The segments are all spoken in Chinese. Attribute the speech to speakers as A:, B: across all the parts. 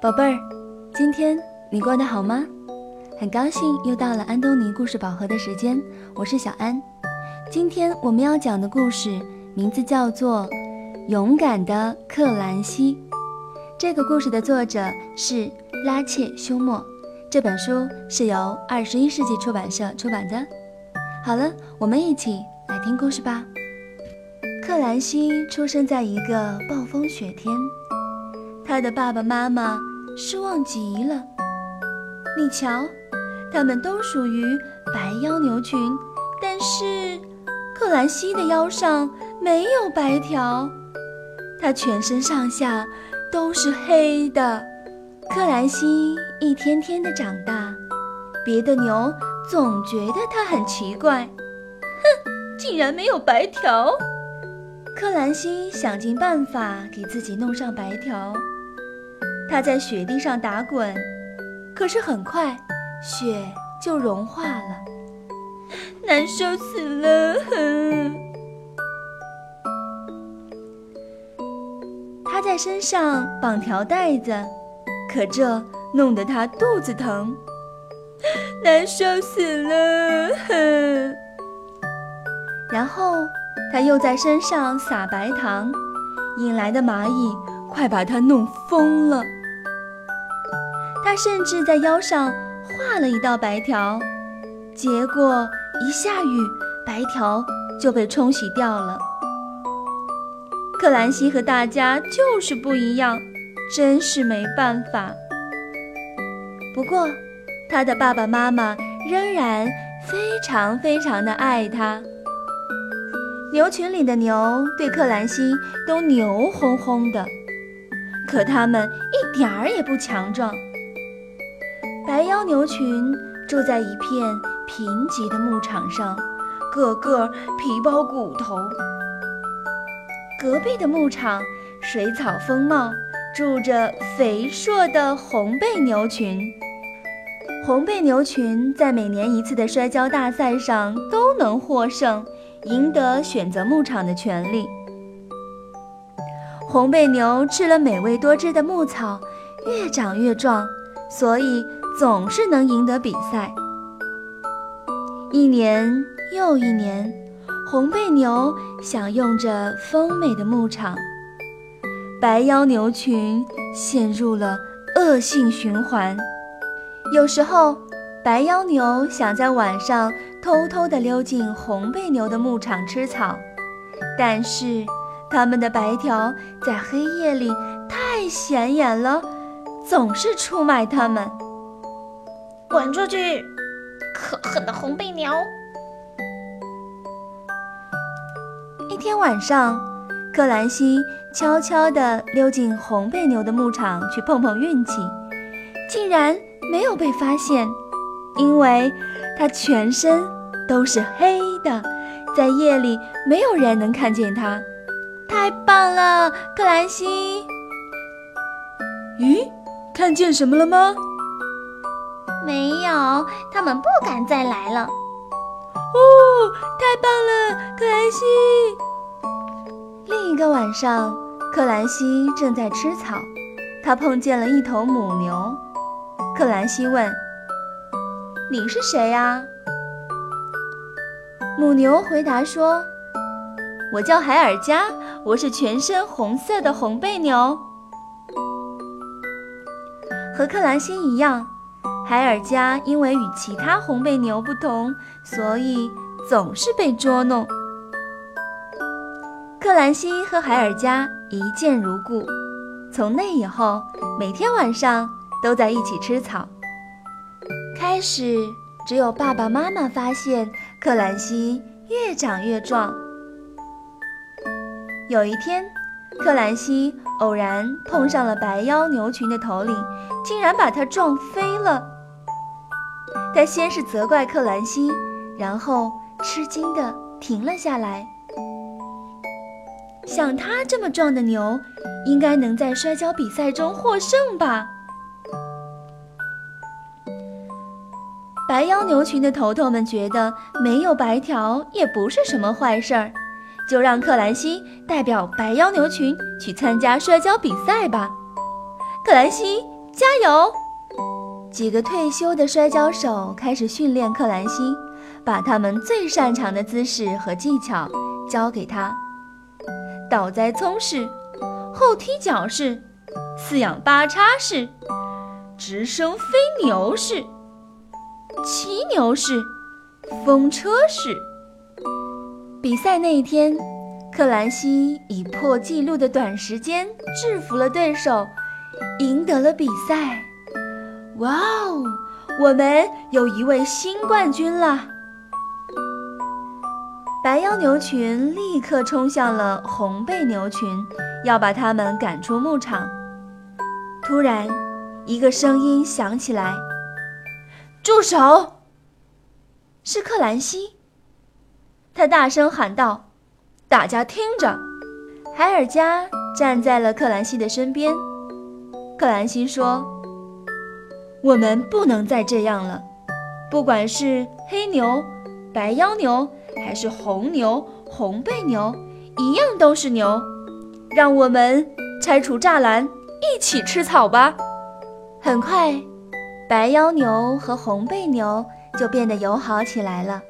A: 宝贝儿，今天你过得好吗？很高兴又到了安东尼故事宝盒的时间，我是小安。今天我们要讲的故事名字叫做《勇敢的克兰西》。这个故事的作者是拉切·休谟，这本书是由二十一世纪出版社出版的。好了，我们一起来听故事吧。克兰西出生在一个暴风雪天，他的爸爸妈妈。失望极了。你瞧，他们都属于白腰牛群，但是克兰西的腰上没有白条，他全身上下都是黑的。克兰西一天天的长大，别的牛总觉得他很奇怪，哼，竟然没有白条。克兰西想尽办法给自己弄上白条。他在雪地上打滚，可是很快雪就融化了，难受死了！他在身上绑条带子，可这弄得他肚子疼，难受死了！然后他又在身上撒白糖，引来的蚂蚁快把他弄疯了。他甚至在腰上画了一道白条，结果一下雨，白条就被冲洗掉了。克兰西和大家就是不一样，真是没办法。不过，他的爸爸妈妈仍然非常非常的爱他。牛群里的牛对克兰西都牛哄哄的，可他们一点儿也不强壮。白腰牛群住在一片贫瘠的牧场上，个个皮包骨头。隔壁的牧场水草丰茂，住着肥硕的红背牛群。红背牛群在每年一次的摔跤大赛上都能获胜，赢得选择牧场的权利。红背牛吃了美味多汁的牧草，越长越壮，所以。总是能赢得比赛。一年又一年，红背牛享用着丰美的牧场，白腰牛群陷入了恶性循环。有时候，白腰牛想在晚上偷偷地溜进红背牛的牧场吃草，但是它们的白条在黑夜里太显眼了，总是出卖它们。
B: 滚出去！可恨的红背牛！
A: 一天晚上，克兰西悄悄地溜进红背牛的牧场去碰碰运气，竟然没有被发现，因为他全身都是黑的，在夜里没有人能看见他。太棒了，克兰西！
C: 咦，看见什么了吗？
B: 没有，他们不敢再来了。哦，
A: 太棒了，克兰西！另一个晚上，克兰西正在吃草，他碰见了一头母牛。克兰西问：“你是谁呀？”母牛回答说：“我叫海尔加，我是全身红色的红背牛，和克兰西一样。”海尔加因为与其他红背牛不同，所以总是被捉弄。克兰西和海尔加一见如故，从那以后，每天晚上都在一起吃草。开始只有爸爸妈妈发现克兰西越长越壮。有一天，克兰西偶然碰上了白腰牛群的头领，竟然把他撞飞了。他先是责怪克兰西，然后吃惊地停了下来。像他这么壮的牛，应该能在摔跤比赛中获胜吧？白腰牛群的头头们觉得没有白条也不是什么坏事儿，就让克兰西代表白腰牛群去参加摔跤比赛吧。克兰西
B: 加油！
A: 几个退休的摔跤手开始训练克兰西，把他们最擅长的姿势和技巧教给他：倒栽葱式、后踢脚式、四仰八叉式、直升飞牛式、骑牛式、风车式。比赛那一天，克兰西以破纪录的短时间制服了对手，赢得了比赛。哇哦！我们有一位新冠军了！白腰牛群立刻冲向了红背牛群，要把他们赶出牧场。突然，一个声音响起来：“住手！”是克兰西。他大声喊道：“大家听着！”海尔加站在了克兰西的身边。克兰西说。我们不能再这样了，不管是黑牛、白腰牛，还是红牛、红背牛，一样都是牛。让我们拆除栅栏，一起吃草吧。很快，白腰牛和红背牛就变得友好起来了。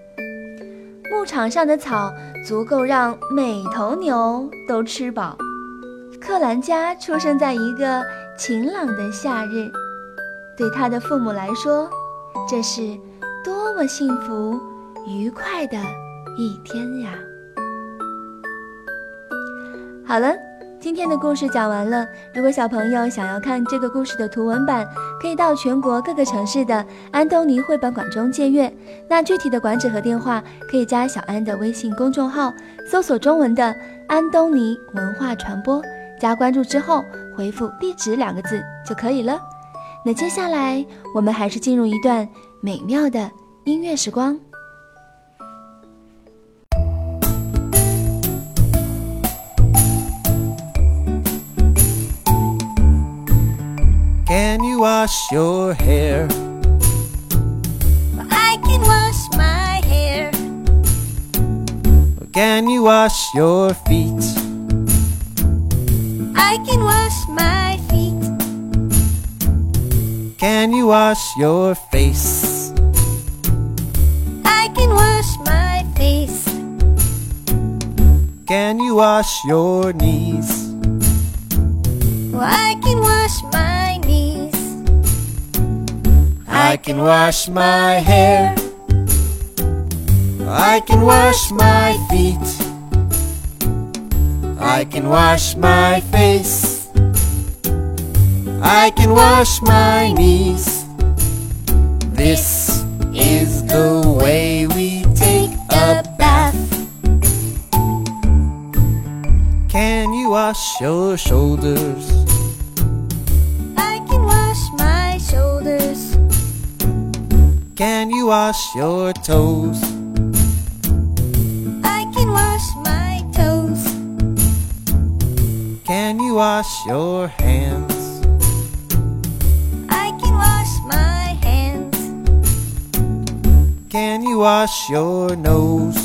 A: 牧场上的草足够让每头牛都吃饱。克兰加出生在一个晴朗的夏日。对他的父母来说，这是多么幸福、愉快的一天呀！好了，今天的故事讲完了。如果小朋友想要看这个故事的图文版，可以到全国各个城市的安东尼绘本馆中借阅。那具体的馆址和电话，可以加小安的微信公众号，搜索中文的“安东尼文化传播”，加关注之后回复“地址”两个字就可以了。那接下来，我们还是进入一段美妙的音乐时光。
D: Can you wash your hair?
E: I can wash my hair.
D: Can you wash your feet?
E: I can wash my.
D: Can you wash your face?
E: I can wash my face.
D: Can you wash your knees?
E: Oh, I can wash my knees.
D: I can wash my hair. I can wash my feet. I can wash my face. I can wash my knees. This is the way we take a bath. Can you wash your shoulders?
E: I can wash my shoulders.
D: Can you wash your toes?
E: I can wash my toes.
D: Can you wash your hands?
E: Wash
D: your nose?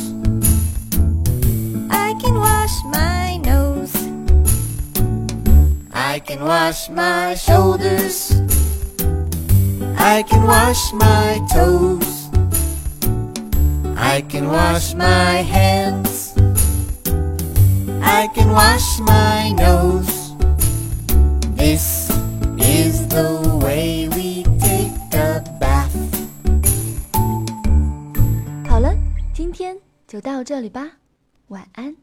E: I can wash my nose.
D: I can wash my shoulders. I can wash my toes. I can wash my hands. I can wash my nose.
A: 就到这里吧，晚安。